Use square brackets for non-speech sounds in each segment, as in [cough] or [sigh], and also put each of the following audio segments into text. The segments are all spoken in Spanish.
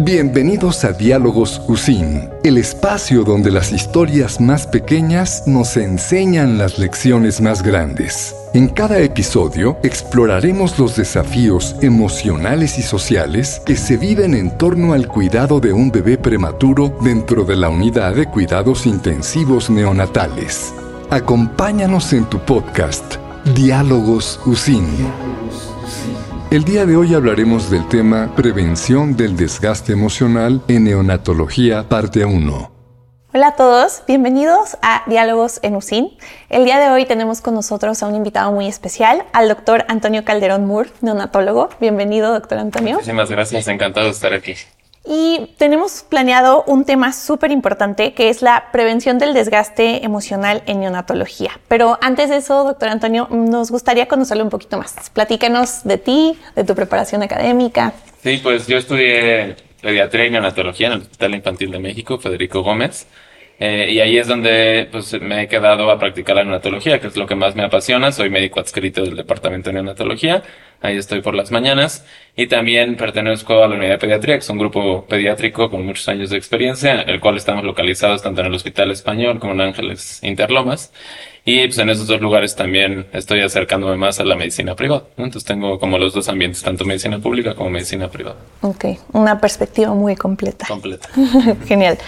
Bienvenidos a Diálogos USIN, el espacio donde las historias más pequeñas nos enseñan las lecciones más grandes. En cada episodio exploraremos los desafíos emocionales y sociales que se viven en torno al cuidado de un bebé prematuro dentro de la unidad de cuidados intensivos neonatales. Acompáñanos en tu podcast, Diálogos USIN. El día de hoy hablaremos del tema Prevención del desgaste emocional en neonatología, parte 1. Hola a todos, bienvenidos a Diálogos en USIN. El día de hoy tenemos con nosotros a un invitado muy especial, al doctor Antonio Calderón Moore, neonatólogo. Bienvenido, doctor Antonio. Muchísimas gracias, encantado de estar aquí. Y tenemos planeado un tema súper importante que es la prevención del desgaste emocional en neonatología. Pero antes de eso, doctor Antonio, nos gustaría conocerlo un poquito más. Platícanos de ti, de tu preparación académica. Sí, pues yo estudié pediatría y neonatología en el Hospital Infantil de México, Federico Gómez. Eh, y ahí es donde pues, me he quedado a practicar la neonatología, que es lo que más me apasiona. Soy médico adscrito del Departamento de Neonatología. Ahí estoy por las mañanas. Y también pertenezco a la unidad de pediatría, que es un grupo pediátrico con muchos años de experiencia, el cual estamos localizados tanto en el Hospital Español como en Ángeles Interlomas. Y pues en esos dos lugares también estoy acercándome más a la medicina privada. Entonces tengo como los dos ambientes, tanto medicina pública como medicina privada. Ok, una perspectiva muy completa. Completa. [laughs] Genial.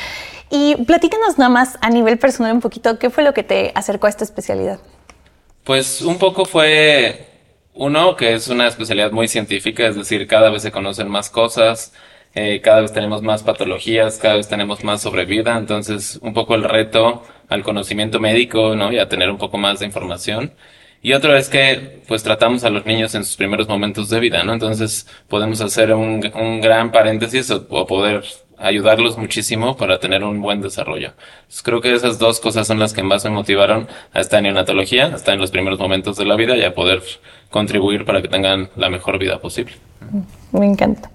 Y platícanos nada más a nivel personal un poquito, ¿qué fue lo que te acercó a esta especialidad? Pues un poco fue uno, que es una especialidad muy científica, es decir, cada vez se conocen más cosas, eh, cada vez tenemos más patologías, cada vez tenemos más sobrevida, entonces un poco el reto al conocimiento médico, ¿no? Y a tener un poco más de información. Y otro es que, pues, tratamos a los niños en sus primeros momentos de vida, ¿no? Entonces, podemos hacer un, gran paréntesis o poder ayudarlos muchísimo para tener un buen desarrollo. creo que esas dos cosas son las que más me motivaron a estar en neonatología, a estar en los primeros momentos de la vida y a poder contribuir para que tengan la mejor vida posible. Me encanta.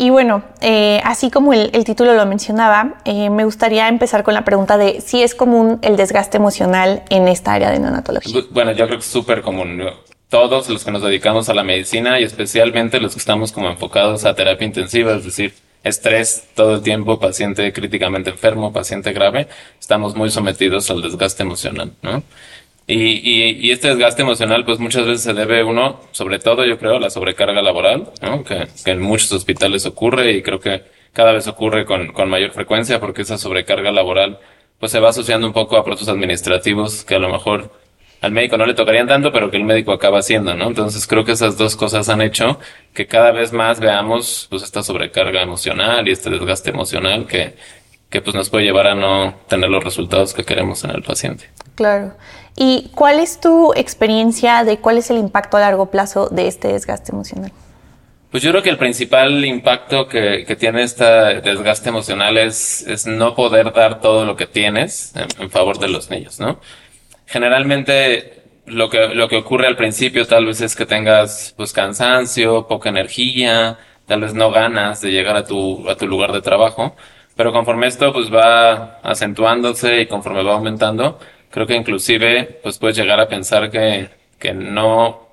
Y bueno, eh, así como el, título lo mencionaba, eh, me gustaría empezar con la pregunta de si es común el desgaste emocional en esta área de neonatología. Bueno, yo creo que es súper común. Todos los que nos dedicamos a la medicina y especialmente los que estamos como enfocados a terapia intensiva, es decir, estrés todo el tiempo, paciente críticamente enfermo, paciente grave, estamos muy sometidos al desgaste emocional, ¿no? Y, y, y, este desgaste emocional, pues muchas veces se debe uno, sobre todo yo creo, a la sobrecarga laboral, ¿no? que, que, en muchos hospitales ocurre y creo que cada vez ocurre con, con mayor frecuencia porque esa sobrecarga laboral pues se va asociando un poco a procesos administrativos que a lo mejor al médico no le tocarían tanto, pero que el médico acaba haciendo, ¿no? Entonces creo que esas dos cosas han hecho que cada vez más veamos pues esta sobrecarga emocional y este desgaste emocional que, que pues nos puede llevar a no tener los resultados que queremos en el paciente. Claro. ¿Y cuál es tu experiencia de cuál es el impacto a largo plazo de este desgaste emocional? Pues yo creo que el principal impacto que, que tiene este desgaste emocional es, es, no poder dar todo lo que tienes en, en favor de los niños, ¿no? Generalmente lo que, lo que ocurre al principio tal vez es que tengas pues cansancio, poca energía, tal vez no ganas de llegar a tu, a tu lugar de trabajo, pero conforme esto pues va acentuándose y conforme va aumentando, creo que inclusive pues puedes llegar a pensar que, que no,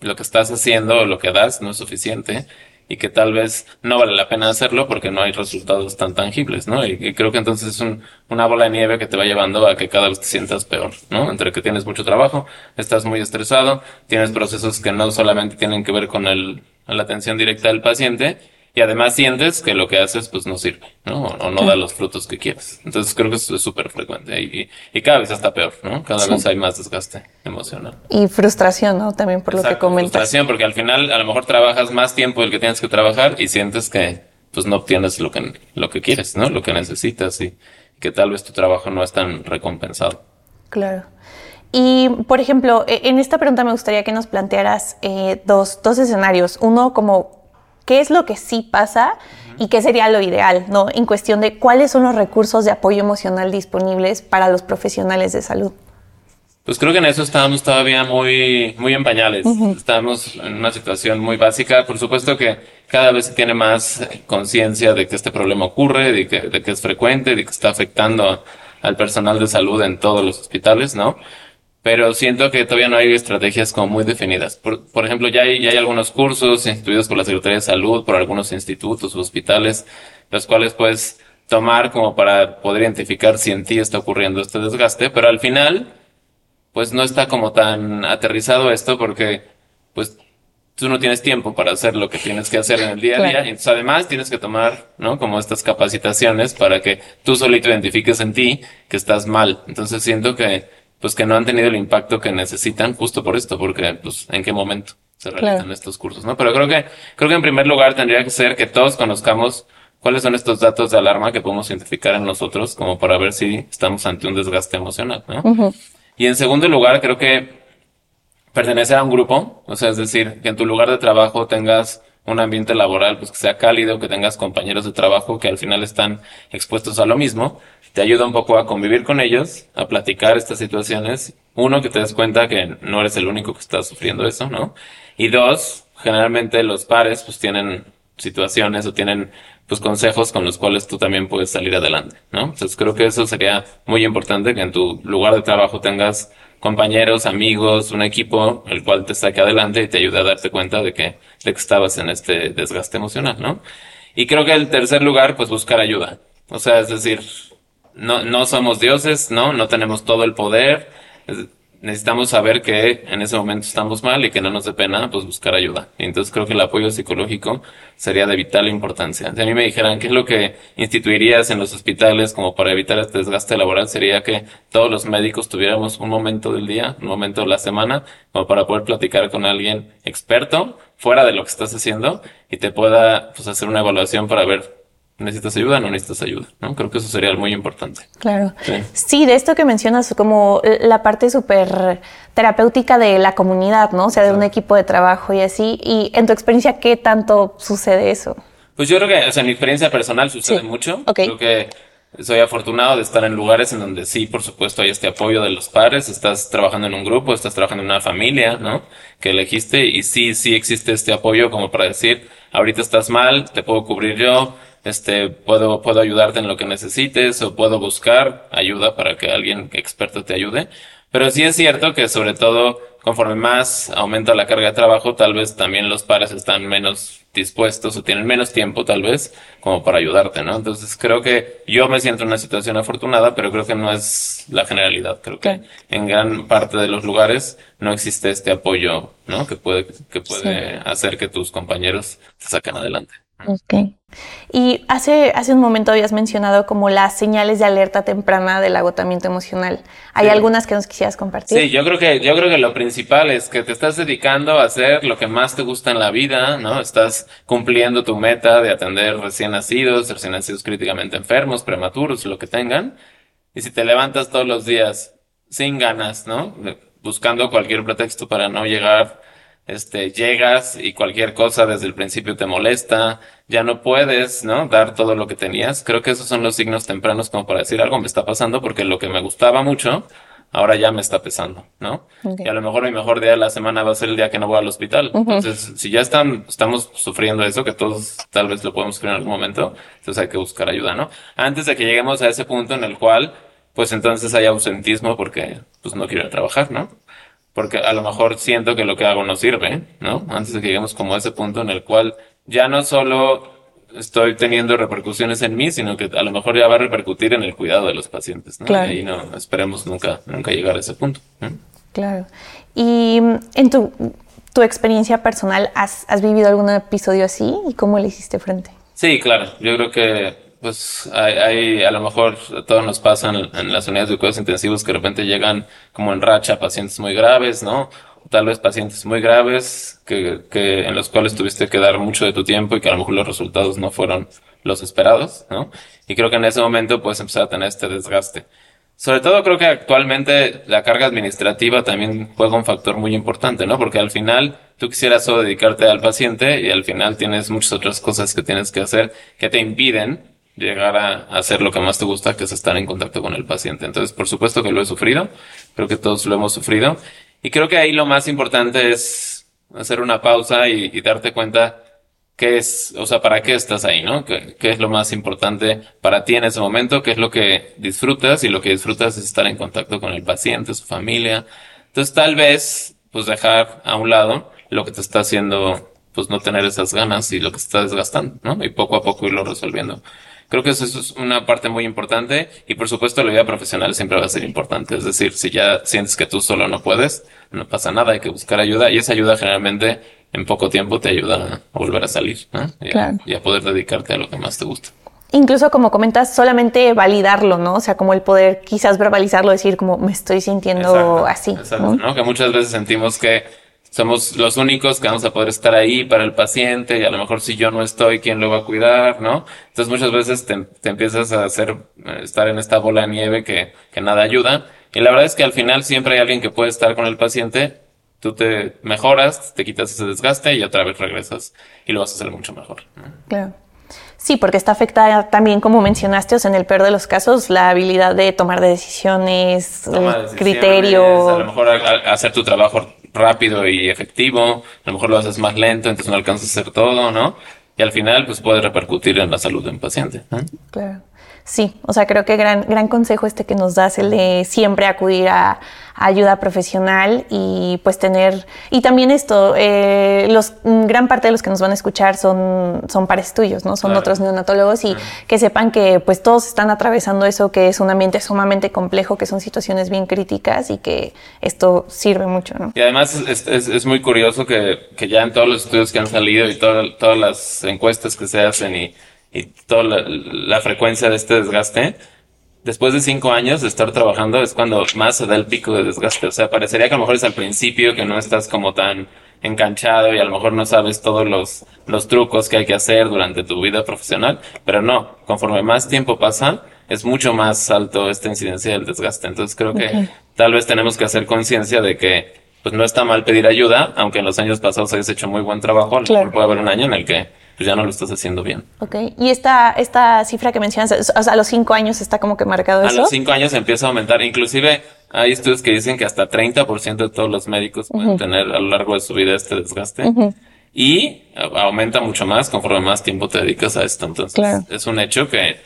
lo que estás haciendo o lo que das no es suficiente y que tal vez no vale la pena hacerlo porque no hay resultados tan tangibles, ¿no? Y, creo que entonces es un, una bola de nieve que te va llevando a que cada vez te sientas peor, ¿no? Entre que tienes mucho trabajo, estás muy estresado, tienes procesos que no solamente tienen que ver con el, la atención directa del paciente, y además sientes que lo que haces pues no sirve, ¿no? O no da los frutos que quieres. Entonces creo que eso es súper frecuente y, y, cada vez está peor, ¿no? Cada vez hay más desgaste emocional. Y frustración, ¿no? También por lo que comentas. Frustración porque al final a lo mejor trabajas más tiempo del que tienes que trabajar y sientes que pues no obtienes lo que, lo que quieres, ¿no? Lo que necesitas y que tal vez tu trabajo no es tan recompensado. Claro. Y, por ejemplo, e, en esta pregunta me gustaría que nos plantearas eh, dos, dos escenarios. Uno como qué es lo que sí pasa y qué sería lo ideal, ¿no? En cuestión de cuáles son los recursos de apoyo emocional disponibles para los profesionales de salud. Pues creo que en eso estábamos todavía muy, muy en pañales. Estábamos en una situación muy básica. Por supuesto que cada vez se tiene más conciencia de que este problema ocurre, de que, de que es frecuente, de que está afectando al personal de salud en todos los hospitales, ¿no? Pero siento que todavía no hay estrategias como muy definidas. Por, por ejemplo, ya hay, ya hay algunos cursos instituidos por la Secretaría de Salud, por algunos institutos, hospitales, los cuales puedes tomar como para poder identificar si en ti está ocurriendo este desgaste, pero al final, pues no está como tan aterrizado esto porque, pues, tú no tienes tiempo para hacer lo que tienes que hacer en el día a día. Y entonces además tienes que tomar, ¿no? Como estas capacitaciones para que tú solito identifiques en ti que estás mal. Entonces siento que, pues que no han tenido el impacto que necesitan justo por esto, porque, pues, en qué momento se realizan estos cursos, ¿no? Pero creo que, creo que en primer lugar tendría que ser que todos conozcamos cuáles son estos datos de alarma que podemos identificar en nosotros como para ver si estamos ante un desgaste emocional, ¿no? Y en segundo lugar, creo que pertenecer a un grupo, o sea, es decir, que en tu lugar de trabajo tengas un ambiente laboral pues que sea cálido, que tengas compañeros de trabajo que al final están expuestos a lo mismo, te ayuda un poco a convivir con ellos, a platicar estas situaciones. Uno, que te des cuenta que no eres el único que está sufriendo eso, ¿no? Y dos, generalmente los pares pues tienen situaciones o tienen pues consejos con los cuales tú también puedes salir adelante, ¿no? Entonces creo que eso sería muy importante que en tu lugar de trabajo tengas compañeros, amigos, un equipo, el cual te saque adelante y te ayude a darte cuenta de que, de que estabas en este desgaste emocional, ¿no? Y creo que el tercer lugar, pues buscar ayuda. O sea, es decir, no, no somos dioses, ¿no? No tenemos todo el poder necesitamos saber que en ese momento estamos mal y que no nos dé pena, pues buscar ayuda. Y entonces creo que el apoyo psicológico sería de vital importancia. Si a mí me dijeran qué es lo que instituirías en los hospitales como para evitar este desgaste laboral, sería que todos los médicos tuviéramos un momento del día, un momento de la semana, como para poder platicar con alguien experto fuera de lo que estás haciendo y te pueda pues hacer una evaluación para ver necesitas ayuda o no necesitas ayuda, ¿no? Creo que eso sería muy importante. Claro. Sí. de esto que mencionas, como la parte súper terapéutica de la comunidad, ¿no? O sea, de un equipo de trabajo y así. Y en tu experiencia, ¿qué tanto sucede eso? Pues yo creo que, o sea, en mi experiencia personal sucede mucho. Creo que soy afortunado de estar en lugares en donde sí, por supuesto, hay este apoyo de los padres, estás trabajando en un grupo, estás trabajando en una familia, ¿no? Que elegiste y sí, sí existe este apoyo como para decir, ahorita estás mal, te puedo cubrir yo, este, puedo, puedo ayudarte en lo que necesites o puedo buscar ayuda para que alguien experto te ayude. Pero sí es cierto que sobre todo conforme más aumenta la carga de trabajo, tal vez también los pares están menos dispuestos o tienen menos tiempo tal vez como para ayudarte, ¿no? Entonces creo que yo me siento en una situación afortunada, pero creo que no es la generalidad. Creo que en gran parte de los lugares no existe este apoyo, ¿no? Que puede, que puede hacer que tus compañeros te saquen adelante. Ok. Y hace, hace un momento habías mencionado como las señales de alerta temprana del agotamiento emocional. ¿Hay algunas que nos quisieras compartir? Sí, yo creo que, yo creo que lo principal es que te estás dedicando a hacer lo que más te gusta en la vida, ¿no? Estás cumpliendo tu meta de atender recién nacidos, recién nacidos críticamente enfermos, prematuros, lo que tengan. Y si te levantas todos los días sin ganas, ¿no? Buscando cualquier pretexto para no llegar este, llegas y cualquier cosa desde el principio te molesta, ya no puedes, ¿no? Dar todo lo que tenías. Creo que esos son los signos tempranos como para decir algo me está pasando porque lo que me gustaba mucho, ahora ya me está pesando, ¿no? Y a lo mejor mi mejor día de la semana va a ser el día que no voy al hospital. Entonces, si ya están, estamos sufriendo eso, que todos tal vez lo podemos sufrir en algún momento, entonces hay que buscar ayuda, ¿no? Antes de que lleguemos a ese punto en el cual, pues entonces hay ausentismo porque, pues no quiero ir a trabajar, ¿no? Porque a lo mejor siento que lo que hago no sirve, ¿no? Antes de que lleguemos como a ese punto en el cual ya no solo estoy teniendo repercusiones en mí, sino que a lo mejor ya va a repercutir en el cuidado de los pacientes, ¿no? Claro. Y no esperemos nunca, nunca llegar a ese punto. Claro. Y en tu, tu experiencia personal, ¿has, ¿has vivido algún episodio así y cómo le hiciste frente? Sí, claro. Yo creo que pues hay, a lo mejor todo nos pasa en, las unidades de cuidados intensivos que de repente llegan como en racha pacientes muy graves, ¿no? tal vez pacientes muy graves que, que en los cuales tuviste que dar mucho de tu tiempo y que a lo mejor los resultados no fueron los esperados, ¿no? Y creo que en ese momento puedes empezar a tener este desgaste. Sobre todo creo que actualmente la carga administrativa también juega un factor muy importante, ¿no? Porque al final tú quisieras solo dedicarte al paciente y al final tienes muchas otras cosas que tienes que hacer que te impiden llegar a hacer lo que más te gusta, que es estar en contacto con el paciente. Entonces, por supuesto que lo he sufrido, creo que todos lo hemos sufrido. Y creo que ahí lo más importante es hacer una pausa y, darte cuenta qué es, o sea, para qué estás ahí, ¿no? ¿Qué, ¿Qué, es lo más importante para ti en ese momento? ¿Qué es lo que disfrutas? Y lo que disfrutas es estar en contacto con el paciente, su familia, Entonces tal vez, pues dejar a un lado lo que te está haciendo, pues no tener esas ganas y lo que te está desgastando, ¿no? Y poco a poco irlo resolviendo. Creo que eso es una parte muy importante y por supuesto la vida profesional siempre va a ser importante. Es decir, si ya sientes que tú solo no puedes, no pasa nada, hay que buscar ayuda y esa ayuda generalmente en poco tiempo te ayuda a volver a salir ¿no? y, y a poder dedicarte a lo que más te gusta incluso como comentas, solamente validarlo, ¿no? O sea, como el poder quizás verbalizarlo, decir como me estoy sintiendo así. Exacto, ¿no? Que muchas veces sentimos que somos los únicos que vamos a poder estar ahí para el paciente y a lo mejor si yo no estoy, ¿quién lo va a cuidar? ¿No? Entonces muchas veces te, empiezas a hacer, eh, estar en esta bola de nieve que, que nada ayuda. Y la verdad es que al final siempre hay alguien que puede estar con el paciente, tú te mejoras, te quitas ese desgaste y otra vez regresas y lo vas a hacer mucho mejor. Claro. Sí, porque está afectada también, como mencionaste, o sea, en el peor de los casos, la habilidad de tomar decisiones, decisiones criterio. A lo mejor hacer tu trabajo rápido y efectivo, a lo mejor lo haces más lento, entonces no alcanzas a hacer todo, ¿no? Y al final, pues puede repercutir en la salud del paciente. Claro. Sí, o sea, creo que gran, gran consejo este que nos das, el de siempre acudir a, ayuda profesional y pues tener, y también esto, eh, los, gran parte de los que nos van a escuchar son, son pares tuyos, ¿no? Son otros neonatólogos y que sepan que pues todos están atravesando eso, que es un ambiente sumamente complejo, que son situaciones bien críticas y que esto sirve mucho, ¿no? Y además es, es, es muy curioso que, que, ya en todos los estudios que han salido y todas las encuestas que se hacen y y toda la, frecuencia de este desgaste, después de cinco años de estar trabajando es cuando más se da el pico de desgaste. O sea, parecería que a lo mejor es al principio que no estás como tan enganchado y a lo mejor no sabes todos los, los trucos que hay que hacer durante tu vida profesional, pero no, conforme más tiempo pasa, es mucho más alto esta incidencia del desgaste. Entonces creo que tal vez tenemos que hacer conciencia de que pues no está mal pedir ayuda, aunque en los años pasados hayas hecho muy buen trabajo, mejor puede haber un año en el que pues ya no lo estás haciendo bien. Ok, y esta, esta cifra que mencionas, o sea, a los cinco años está como que marcado eso. A los cinco años empieza a aumentar, inclusive hay estudios que dicen que hasta 30% de todos los médicos pueden tener a lo largo de su vida este desgaste. Y aumenta mucho más conforme más tiempo te dedicas a esto. Entonces, es un hecho que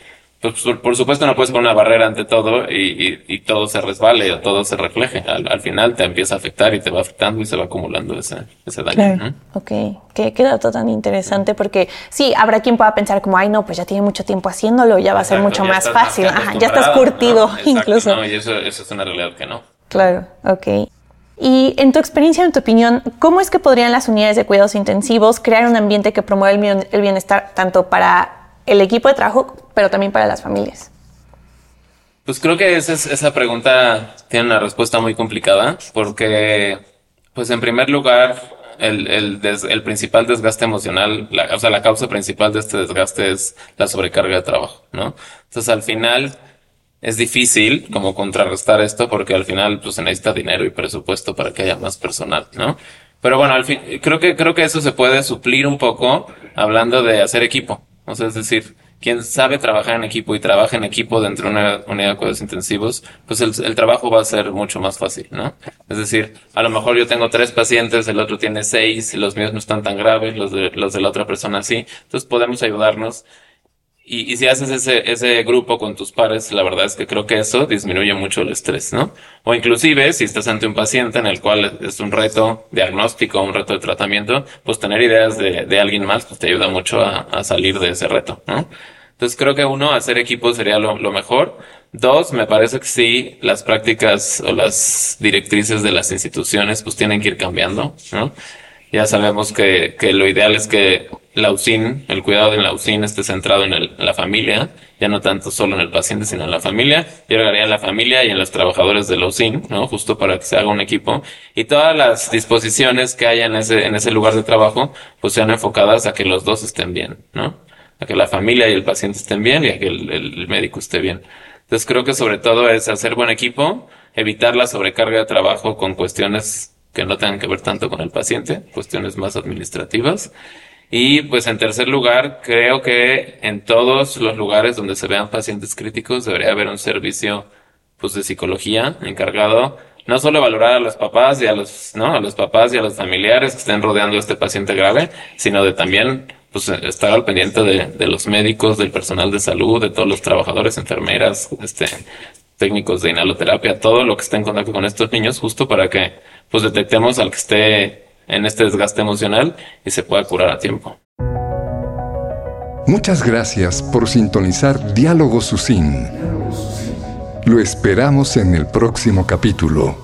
pues por, supuesto no puedes poner una barrera ante todo y, y, todo se resbale o todo se refleje. Al, final te empieza a afectar y te va afectando y se va acumulando ese, ese daño. Ok, qué, qué, dato tan interesante porque sí, habrá quien pueda pensar como, ay no, pues ya tiene mucho tiempo haciéndolo, ya va a ser mucho más fácil. Ajá, ya estás curtido [laughs] incluso. No, y eso, eso es una realidad que no. Claro, ok. Y en tu experiencia, en tu opinión, ¿cómo es que podrían las unidades de cuidados intensivos crear un ambiente que promueva el bienestar tanto para el equipo de trabajo, pero también para las familias? Pues creo que esa, pregunta tiene una respuesta muy complicada, porque, pues en primer lugar, el, el, el principal desgaste emocional, la, o sea, la causa principal de este desgaste es la sobrecarga de trabajo, ¿no? Entonces, al final, es difícil como contrarrestar esto porque al final, pues se necesita dinero y presupuesto para que haya más personal, ¿no? Pero bueno, al fin, creo que, creo que eso se puede suplir un poco hablando de hacer equipo. O sea, es decir, quien sabe trabajar en equipo y trabaja en equipo dentro de una unidad de cuidados intensivos, pues el, el, trabajo va a ser mucho más fácil, ¿no? Es decir, a lo mejor yo tengo tres pacientes, el otro tiene seis, los míos no están tan graves, los de, los de la otra persona sí. Entonces podemos ayudarnos y, y, si haces ese, ese grupo con tus pares, la verdad es que creo que eso disminuye mucho el estrés, ¿no? O inclusive, si estás ante un paciente en el cual es un reto diagnóstico, un reto de tratamiento, pues tener ideas de, de alguien más, pues te ayuda mucho a, a, salir de ese reto, ¿no? Entonces creo que uno, hacer equipo sería lo, lo mejor. Dos, me parece que sí, las prácticas o las directrices de las instituciones pues tienen que ir cambiando, ¿no? Ya sabemos que, que lo ideal es que la UCIN, el cuidado en la UCIN esté centrado en, el, en, la familia, ya no tanto solo en el paciente, sino en la familia. Yo agregaría en la familia y en los trabajadores de la UCIN, ¿no? Justo para que se haga un equipo. Y todas las disposiciones que haya en ese, en ese lugar de trabajo, pues sean enfocadas a que los dos estén bien, ¿no? A que la familia y el paciente estén bien y a que el, el médico esté bien. Entonces creo que sobre todo es hacer buen equipo, evitar la sobrecarga de trabajo con cuestiones que no tengan que ver tanto con el paciente, cuestiones más administrativas. Y pues en tercer lugar, creo que en todos los lugares donde se vean pacientes críticos debería haber un servicio pues de psicología encargado no solo valorar a los papás y a los, ¿no? A los papás y a los familiares que estén rodeando a este paciente grave, sino de también pues estar al pendiente de, de los médicos, del personal de salud, de todos los trabajadores, enfermeras, este, técnicos de inhaloterapia, todo lo que esté en contacto con estos niños, justo para que pues detectemos al que esté en este desgaste emocional y se pueda curar a tiempo. Muchas gracias por sintonizar Diálogo Susin. Lo esperamos en el próximo capítulo.